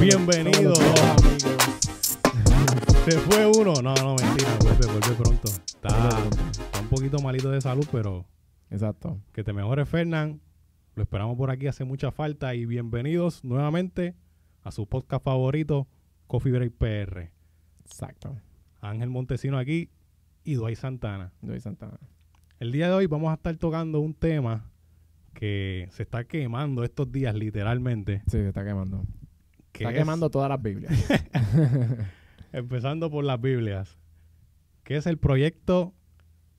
Bienvenidos. amigos. Se fue uno. No, no, mentira. Vuelve, vuelve pronto. Está, está un poquito malito de salud, pero Exacto. que te mejores, Fernán. Lo esperamos por aquí, hace mucha falta. Y bienvenidos nuevamente a su podcast favorito, Coffee Break PR. Exacto. Ángel Montesino aquí y Duay Santana. Doy Santana. El día de hoy vamos a estar tocando un tema que se está quemando estos días, literalmente. Sí, se está quemando. Que está es- quemando todas las Biblias. Empezando por las Biblias, que es el proyecto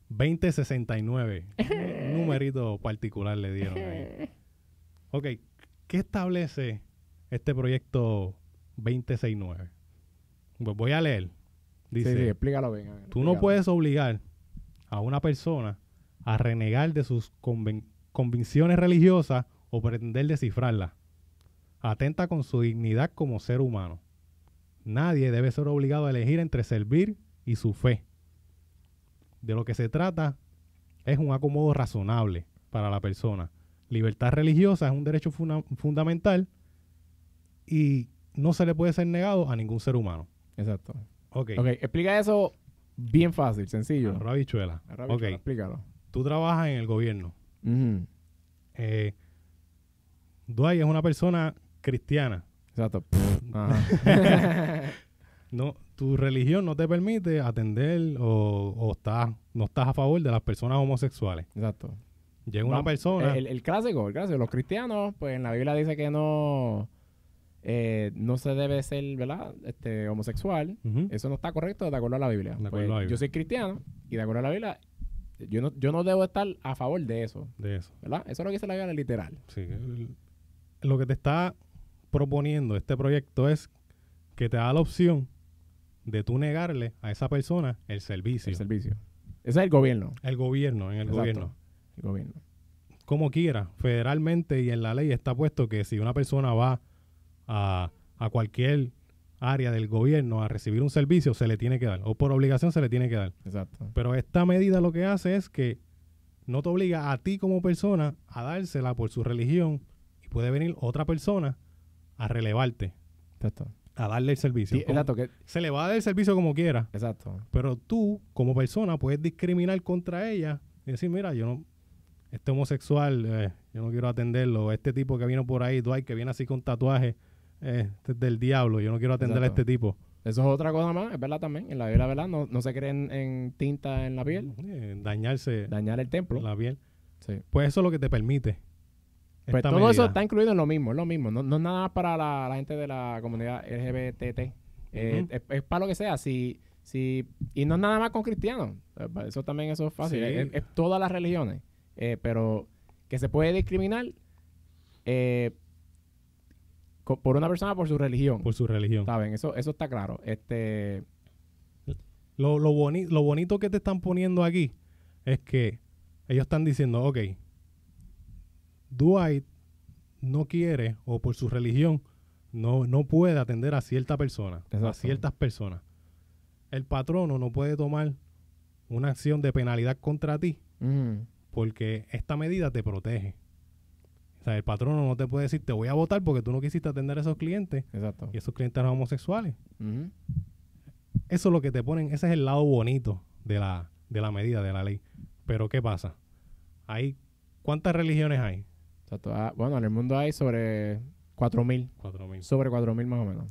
2069. Un numerito particular le dieron ahí. Ok, ¿qué establece este proyecto 2069? Pues voy a leer. Dice, sí, sí, explícalo bien. Tú no puedes obligar a una persona a renegar de sus convicciones religiosas o pretender descifrarlas. Atenta con su dignidad como ser humano. Nadie debe ser obligado a elegir entre servir y su fe. De lo que se trata es un acomodo razonable para la persona. Libertad religiosa es un derecho fundamental y no se le puede ser negado a ningún ser humano. Exacto. Ok. Ok, explica eso bien fácil, sencillo. Arroba habichuela. Arroba Ok. bichuela, Explícalo. Tú trabajas en el gobierno. Ujú. Eh, Dwight es una persona cristiana. Exacto. Ajá. No, tu religión no te permite atender o, o estás, no estás a favor de las personas homosexuales. Exacto. Llega una persona. El, el clásico, el clásico. Los cristianos, pues en la Biblia dice que no, eh, no se debe ser, ¿verdad? Este, homosexual. Eso no está correcto de acuerdo a la Biblia. De acuerdo Pues, a la Biblia. Yo soy cristiano y de acuerdo a la Biblia, yo no, yo no debo estar a favor de eso, de eso. ¿verdad? Eso es lo que dice la Biblia literal. Sí, el- lo que te está proponiendo este proyecto es que te da la opción de tú negarle a esa persona el servicio. El servicio. Ese es el gobierno. el gobierno, en el Exacto. gobierno. El gobierno. como quiera, federalmente y en la ley está puesto que si una persona va a, a cualquier área del gobierno a recibir un servicio, se le tiene que dar, o por obligación se le tiene que dar. Exacto. Pero esta medida lo que hace es que no te obliga a ti como persona a dársela por su religión y puede venir otra persona a relevarte, Exacto. a darle el servicio. Sí, Como- exacto. Que, Se le va a dar el servicio como quiera, exacto. pero tú como persona puedes discriminar contra ella y decir, mira, yo no, este homosexual, eh, yo no quiero atenderlo, este tipo que vino por ahí, Dwight, que viene así con tatuaje, eh, este es del diablo, yo no quiero atender a este tipo. Eso es otra cosa más, es verdad también. En la Biblia, ¿verdad? No, no se creen en tinta en la piel. Eh, dañarse Dañar el templo. la piel. Sí. Pues eso es lo que te permite. Pues esta todo eso está incluido en lo mismo, es lo mismo. No, no es nada más para la, la gente de la comunidad LGBT. Eh, es, es para lo que sea. Si, si, y no es nada más con cristianos. Eh, Eso también eso es fácil. Sí. Es, es todas las religiones. Eh, pero que se puede discriminar eh, por una persona por su religión. por su religión. ¿Saben? Eso, eso está claro. Este, Lo, lo, boni- lo bonito que te están poniendo aquí es que ellos están diciendo, ok, Dwight no quiere o por su religión no, no puede atender a cierta persona, a ciertas personas. El patrono no puede tomar una acción de penalidad contra ti porque esta medida te protege. O sea, el patrono no te puede decir, te voy a votar porque tú no quisiste atender a esos clientes exacto. y esos clientes eran homosexuales. Eso es lo que te ponen, ese es el lado bonito de la, de la medida, de la ley. Pero ¿qué pasa? Hay, ¿cuántas religiones hay? Ah, bueno, en el mundo hay sobre 4.000. Cuatro mil. Sobre 4.000 más o menos.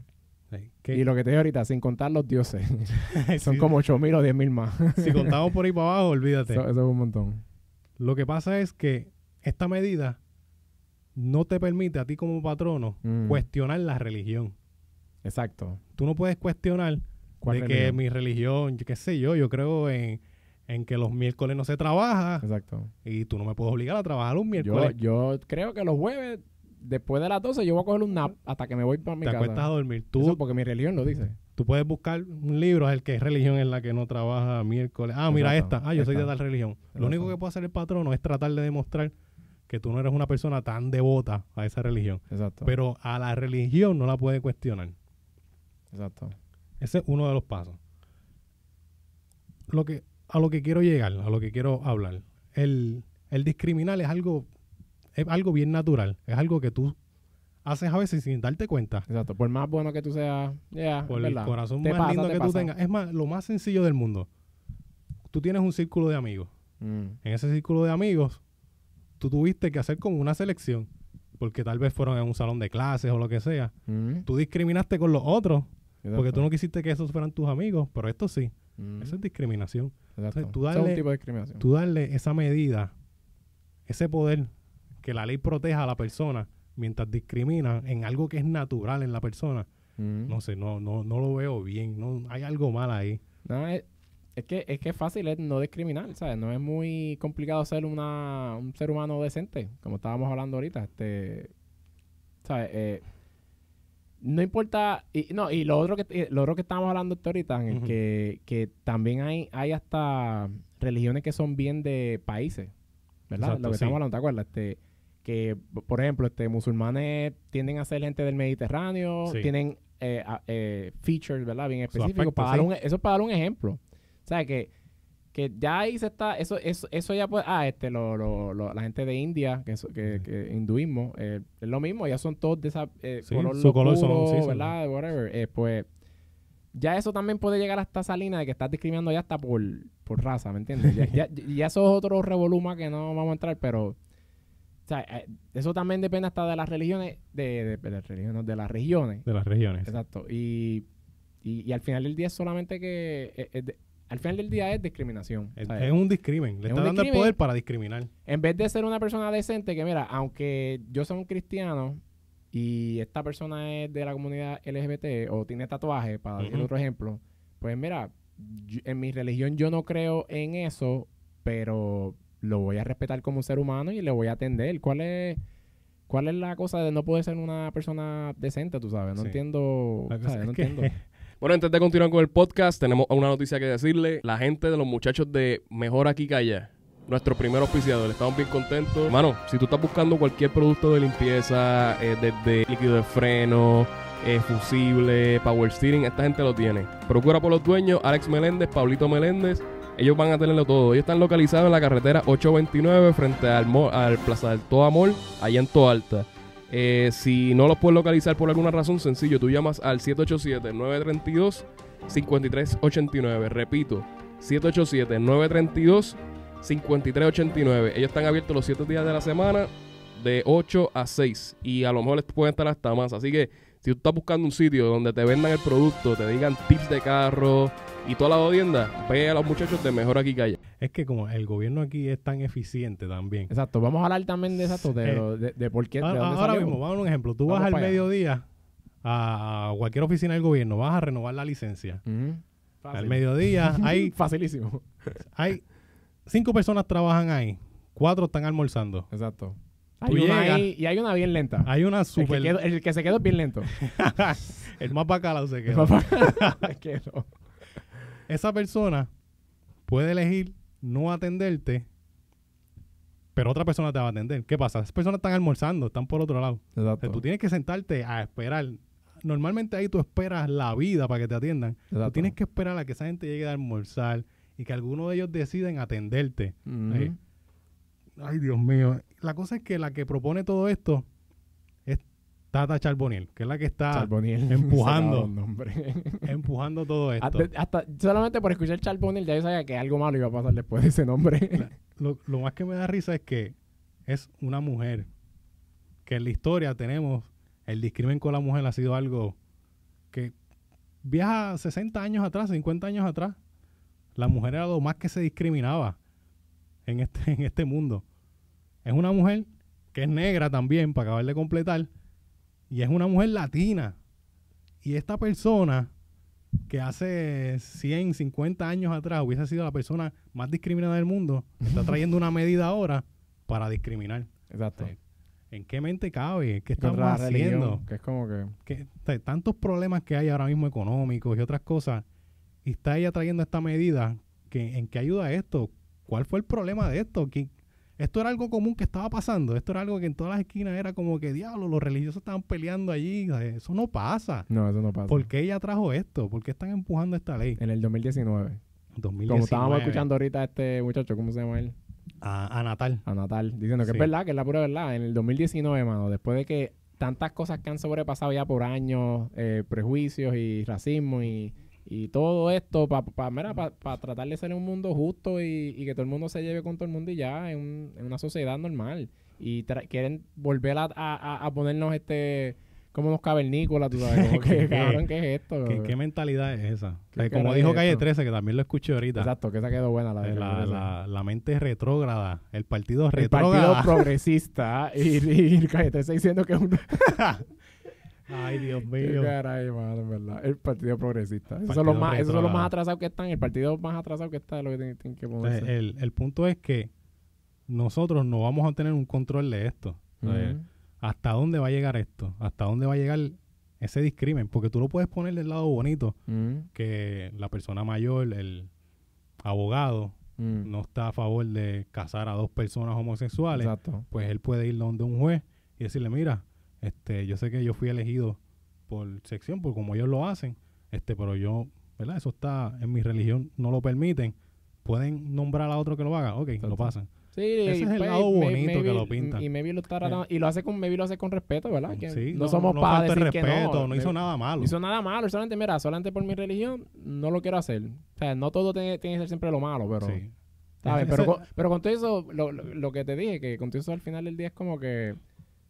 Sí. ¿Qué- Y lo que te dije ahorita, sin contar los dioses, son si, como 8.000 o 10.000 más. si contamos por ahí para abajo, olvídate. eso, eso es un montón. Lo que pasa es que esta medida no te permite a ti como patrono Mm. cuestionar la religión. Exacto. Tú no puedes cuestionar ¿Cuál de que mi religión, yo qué sé yo, yo creo en, en que los miércoles no se trabaja Exacto. y tú no me puedes obligar a trabajar un Yo, miércoles. yo creo que los jueves, después de las 12, yo voy a coger un nap hasta que me voy para mi te casa. acuestas a dormir. Tú, Eso porque mi religión lo dice. Tú puedes buscar un libro, el que es religión en la que no trabaja miércoles. Ah, mira esta. Ah, yo soy de tal religión. Exacto. Lo único que puede hacer el patrono es tratar de demostrar que tú no eres una persona tan devota a esa religión. Exacto. Pero a la religión no la puede cuestionar. Exacto. Ese es uno de los pasos. Lo que, a lo que quiero llegar, a lo que quiero hablar. El, el discriminar es algo, es algo bien natural. Es algo que tú haces a veces sin darte cuenta. Exacto. Por más bueno que tú seas, ya, Por el corazón Te más pasa, lindo te que tú tengas. Es más, lo más sencillo del mundo. Tú tienes un círculo de amigos. Mm, En ese círculo de amigos, tú tuviste que hacer como una selección. Porque tal vez fueron en un salón de clases o lo que sea. mm, Tú discriminaste con los otros. Porque tú no quisiste que esos fueran tus amigos. Pero esto sí. Mm, Eso es discriminación. exacto. entonces tú Eso es un darle- tipo de discriminación. Tú darle esa medida, ese poder, que la ley proteja a la persona mientras discrimina en algo que es natural en la persona. Mm. No sé, no, no, no lo veo bien. No, hay algo mal ahí. No, es, es que es que es fácil es no discriminar, ¿sabes? No es muy complicado ser una, un ser humano decente, como estábamos hablando ahorita. Este, ¿sabes? Eh, no importa, y, no, y lo otro que eh, lo otro que estábamos hablando ahorita, en Ujú. que, que también hay, hay hasta religiones que son bien de países, ¿verdad? Exacto, lo que sí. estamos hablando, ¿te acuerdas? Este, que, por ejemplo, este, musulmanes tienden a ser gente del Mediterráneo, Sí. tienen eh, a- eh, features, ¿verdad? Bien específicos. aspecto, para dar un- eso es para dar un ejemplo. O sea, que, que ya ahí se está, eso, eso, eso ya pues, ah, este, lo, lo, lo- la gente de India, que, es- que, que hinduismo, eh, es lo mismo, ya son todos de esa eh, Sí, color su color son- sí, son- ¿verdad? Whatever. Eh, pues, ya eso también puede llegar hasta esa línea de que estás discriminando ya hasta por, por raza, ¿me entiendes? Ya, ya, ya eso es otro revoluma que no vamos a entrar, pero o sea, eh, eso también depende hasta de las religiones, de, de, de las religiones, de las regiones. De las regiones. Exacto. Y, y, y al final del día es solamente que, de- al final del día es discriminación. Es, un discrimen. Le Es está dando el poder para discriminar. En vez de ser una persona decente, que mira, aunque yo sea un cristiano y esta persona es de la comunidad LGBT o tiene tatuaje, para decir Ujú. otro ejemplo, pues mira, yo- en mi religión yo no creo en eso, pero lo voy a respetar como un ser humano y le voy a atender. ¿Cuál es, cuál es la cosa de no poder ser una persona decente, tú sabes? No Sí. entiendo. ¿sabes? No entiendo. Bueno, antes de continuar con el podcast, tenemos una noticia que decirle. La gente de los muchachos de Mejor Aquí que nuestro primer auspiciador, estamos bien contentos. Hermano, si tú estás buscando cualquier producto de limpieza, eh, desde líquido de freno, eh, fusible, power steering, esta gente lo tiene. Procura por los dueños, Alex Meléndez, Pablito Meléndez. Ellos van a tenerlo todo. Ellos están localizados en la carretera 829 frente al Plaza del Toa Mall, allá en Toa Alta. Eh, si no los puedes localizar por alguna razón, sencillo, tú llamas al 787-932-5389. Repito, 787-932-5389. Ellos están abiertos los 7 días de la semana, de 8 a 6. Y a lo mejor les pueden estar hasta más. Así que si tú estás buscando un sitio donde te vendan el producto, te digan tips de carro y toda la jodienda, ve a los muchachos de Mejor Aquí que Allá. Es que como el gobierno aquí es tan eficiente también. Exacto. Vamos a hablar también de exacto, de, Eh, lo- de, de por qué, de Ahora, dónde ahora salió. mismo, vamos a dar un ejemplo. Tú Vamos vas al mediodía a cualquier oficina del gobierno, vas a renovar la licencia. Ujú. Al mediodía hay, Facilísimo. hay cinco personas trabajan ahí, cuatro están almorzando. Exacto. Hay una llegas- ahí, y hay una bien lenta. Hay una el, que super... quedó- el que se quedó es bien lento. el más bacalao se queda. Quedó. Esa persona puede elegir no atenderte, pero otra persona te va a atender. ¿Qué pasa? Esas personas están almorzando, están por otro lado. O sea, Exacto. tú tienes que sentarte a esperar. Normalmente ahí tú esperas la vida para que te atiendan. Tú tienes que esperar a que esa gente llegue a almorzar y que alguno de ellos deciden atenderte. Ay, Dios mío. La cosa es que la que propone todo esto es Tata Charboniel, que es la que está Charboniel. empujando. Empujando todo esto. hasta, hasta- solamente por escuchar Charboniel ya yo sabía que algo malo iba a pasar después de ese nombre. Lo, lo más que me da risa es que es una mujer. Que en la historia tenemos el discrimen con la mujer ha sido algo que viaja 60 años atrás, 50 años atrás. La mujer era lo más que se discriminaba en este, en este mundo. Es una mujer que es negra también, para acabar de completar, y es una mujer latina. Y esta persona que hace 100, 50 años atrás hubiese sido la persona más discriminada del mundo, está trayendo una medida ahora para discriminar. Exacto. Sí. ¿En qué mente cabe? ¿Qué estamos religión, haciendo? que es como que... que o sea, tantos problemas que hay ahora mismo económicos y otras cosas, y está ella trayendo esta medida, que, ¿en qué ayuda esto? ¿Cuál fue el problema de esto? ¿Quién- esto era algo común que estaba pasando, esto era algo que en todas las esquinas era como que, diablo, los religiosos estaban peleando allí, eso no pasa. No, eso no pasa. ¿Por qué ella trajo esto? ¿Por qué están empujando esta ley? En el 2019. 2019, Como estábamos escuchando ahorita a este muchacho, ¿cómo se llama él? a, a Natal. A Natal, diciendo que Sí. es verdad, que es la pura verdad. En el 2019, mano, después de que tantas cosas que han sobrepasado ya por años, eh, prejuicios y racismo y, y todo esto para pa, tratar de ser un mundo justo y, y, que todo el mundo se lleve con todo el mundo y ya en, un, en una sociedad normal. Y quieren volver a, a, a ponernos este como unos cavernícolas, tú sabes, como que, cabrón, ¿qué es esto? ¿Qué, mentalidad es esa? como dijo Calle 13, que también lo escuché ahorita. Exacto, que esa quedó buena la de la, la, la, mente retrógrada, el partido el retrógrada. partido progresista y, y, Calle 13 diciendo que es un... Ay, Dios mío. Caray, verdad. El Partido Progresista. Esos son, los más, esos son los más atrasados que están. El partido más atrasado que está es lo que tienen, que ponerse. El, el, punto es que nosotros no vamos a tener un control de esto. ¿Hasta dónde va a llegar esto? ¿Hasta dónde va a llegar ese discrimen? Porque tú lo puedes poner del lado bonito, que la persona mayor, el abogado, no está a favor de casar a dos personas homosexuales. Exacto. Pues él puede ir donde un juez y decirle, mira, este, yo sé que yo fui elegido por sección, por como ellos lo hacen, este, pero yo, ¿verdad? Eso está en mi religión, no lo permiten. Pueden nombrar a otro que lo haga, ok, lo pasan. Sí, Ese es el pues, lado bonito que lo pinta. Y, maybe lo está y lo hace con maybe lo hace con respeto, ¿verdad? Que sí, no, somos para decir respeto, que no. No hizo nada malo. No hizo nada malo. Solamente, mira, solamente por mi religión no lo quiero hacer. O sea, no todo tiene, tiene que ser siempre lo malo, pero... Sí. ¿sabes? Pero, con, pero con todo eso, lo, lo, que te dije, que con todo eso al final del día es como que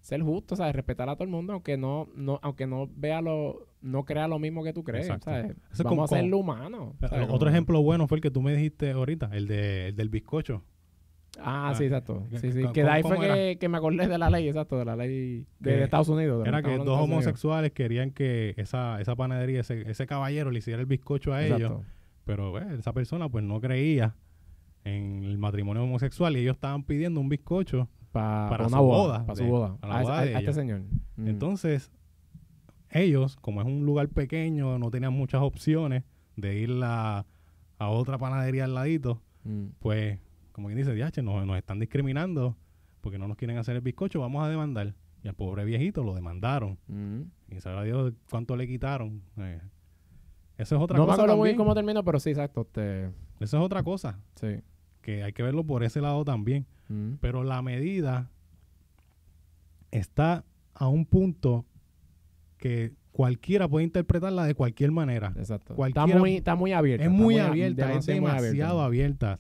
ser justo, ¿sabes? Respetar a todo el mundo, aunque no, no, aunque no vea lo, no crea lo mismo que tú crees, ¿sabes? Vamos a ser humano. Otro ejemplo bueno fue el que tú me dijiste ahorita, el, de, el del bizcocho. Ah, sí, exacto. Sí, sí. Que de ahí fue que, que, me acordé de la ley, exacto, de la ley de, Estados Unidos. Era que dos homosexuales querían que esa, esa panadería, ese, ese caballero le hiciera el bizcocho a ellos. Pero eh, esa persona pues no creía en el matrimonio homosexual y ellos estaban pidiendo un bizcocho para una su boda, Para su boda. a, este señor. Mm. Entonces, ellos, como es un lugar pequeño, no tenían muchas opciones de ir a, a otra panadería al ladito, mm. pues, como quien dice, diache, nos, nos están discriminando porque no nos quieren hacer el bizcocho, vamos a demandar. Y al pobre viejito lo demandaron. Mm. Y sabrá Dios cuánto le quitaron. Eh, eso es otra cosa. No me acuerdo muy bien cómo terminó, pero sí, exacto. Este Eso es otra cosa. Sí. Que hay que verlo por ese lado también. Mm. Pero la medida está a un punto que cualquiera puede interpretarla de cualquier manera. Exacto. está, muy, está muy abierta. Es muy, abierta, es demasiado abierta.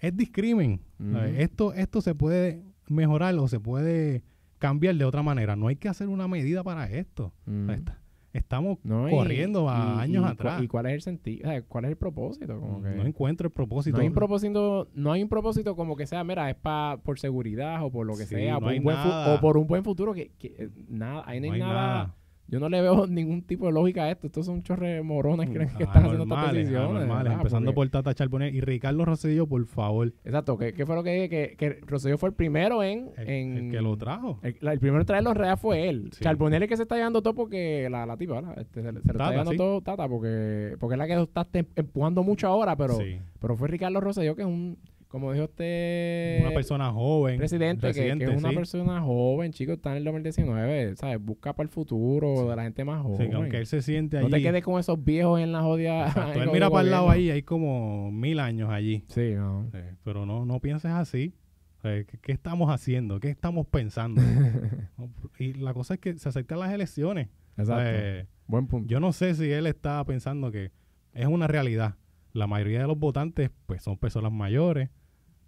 es discrimen. Mm. Esto, esto se puede mejorar o se puede cambiar de otra manera. No hay que hacer una medida para esto. Mm. Estamos corriendo a años atrás. ¿Y cuál es el sentido? ¿Cuál es el propósito? Como no encuentro el propósito. No hay un propósito, no hay un propósito como que sea, mira, es pa, por seguridad o por lo que sea, por un buen o por un buen futuro que, que nada, ahí no hay, nada yo no le veo ningún tipo de lógica a esto. Estos son chorre morones que, que están haciendo estas decisiones. empezando por Tata Charbonnier y Ricardo Rosselló, por favor. Exacto. ¿Qué, qué fue lo que dije? Que, que Rosselló fue el primero en... El, en, que lo trajo. El, primero en traer los reales fue él. Charbonnier es el que se está llevando todo porque... La, la tipa, ¿verdad? Este, se, le está llevando todo Tata porque, porque es la que está empujando mucho ahora, pero, pero fue Ricardo Rosselló que es un como dijo usted... Una persona joven. Presidente, que, es una persona joven, chico, está en el 2019, ¿sabes? Busca para el futuro de la gente más joven. Sí, aunque él se siente allí... No te quedes con esos viejos en la jodida... Él mira para el lado ahí, hay como mil años allí. Sí, no. pero no, no pienses así. ¿qué, ¿Qué, estamos haciendo? ¿Qué estamos pensando? y la cosa es que se acercan las elecciones. Exacto. Buen punto. Yo no sé si él está pensando que es una realidad. La mayoría de los votantes pues son personas mayores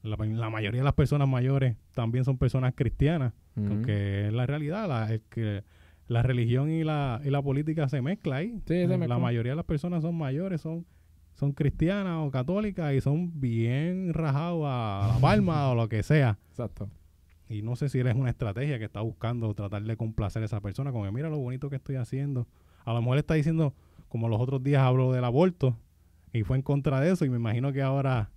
la, mayoría de las personas mayores también son personas cristianas, porque es la realidad, la, es que la religión y la, y la política se mezcla ahí. la mayoría de las personas son mayores, son, son cristianas o católicas y son bien rajados a la palma o lo que sea. Exacto. Y no sé si eres una estrategia que está buscando tratar de complacer a esa persona, como mira lo bonito que estoy haciendo. A lo mejor está diciendo, como los otros días hablo del aborto, y fue en contra de eso, y me imagino que ahora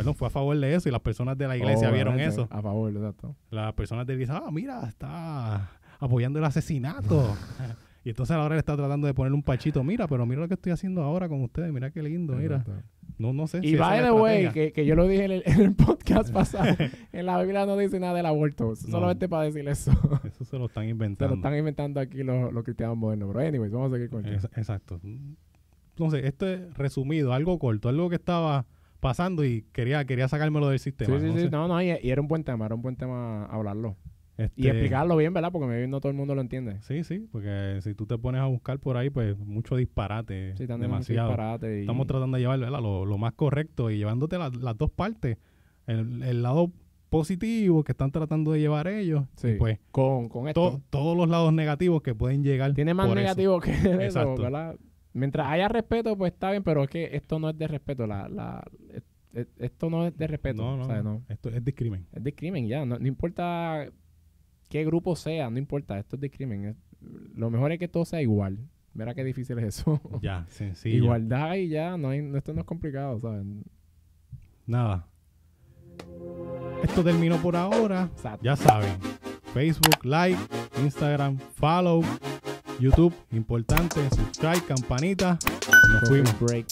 perdón, fue a favor de eso y las personas de la iglesia vieron eso. A favor, exacto. Las personas de la iglesia, ah, mira, está apoyando el asesinato. y entonces ahora le está tratando de poner un pachito, mira, pero mira lo que estoy haciendo ahora con ustedes, mira qué lindo, mira. No, no sé. Y si by the way, que, que, yo lo dije en el, en el podcast pasado, en la Biblia no dice nada del aborto, solamente para decir eso. Eso se lo están inventando. Se lo están inventando aquí los, los cristianos modernos. Pero anyways, vamos a seguir con eso. Exacto. Entonces, esto es resumido, algo corto, algo que estaba pasando y quería, quería sacármelo del sistema. Sí, sí, sí. No, no, y, era un buen tema, era un buen tema hablarlo. Este, Y explicarlo bien, ¿verdad? Porque maybe no todo el mundo lo entiende. Sí, sí, porque si tú te pones a buscar por ahí, pues mucho disparate, Sí, demasiado. disparate y- Estamos tratando de llevar ¿verdad? Lo, lo más correcto y llevándote la- las dos partes. El, el lado positivo que están tratando de llevar ellos, Sí. y pues con, con esto. to- todos los lados negativos que pueden llegar. Tiene más por eso. negativo que eso. ¿verdad? Mientras haya respeto, pues está bien, pero es que esto no es de respeto. La, la, es- es- esto no es de respeto. No, no, ¿sabes? no. esto es discrimen. Es discrimen ya. No, no importa qué grupo sea, no importa. Esto es discrimen. Es- lo mejor es que todo sea igual. Mira qué difícil es eso. Ya, sencillo. Igualdad y ya. No hay, esto no es complicado, ¿sabes? Nada. Esto terminó por ahora. Exacto. Ya saben. Facebook, like, Instagram, follow, YouTube, importante, subscribe, campanita. Nos fuimos. Break.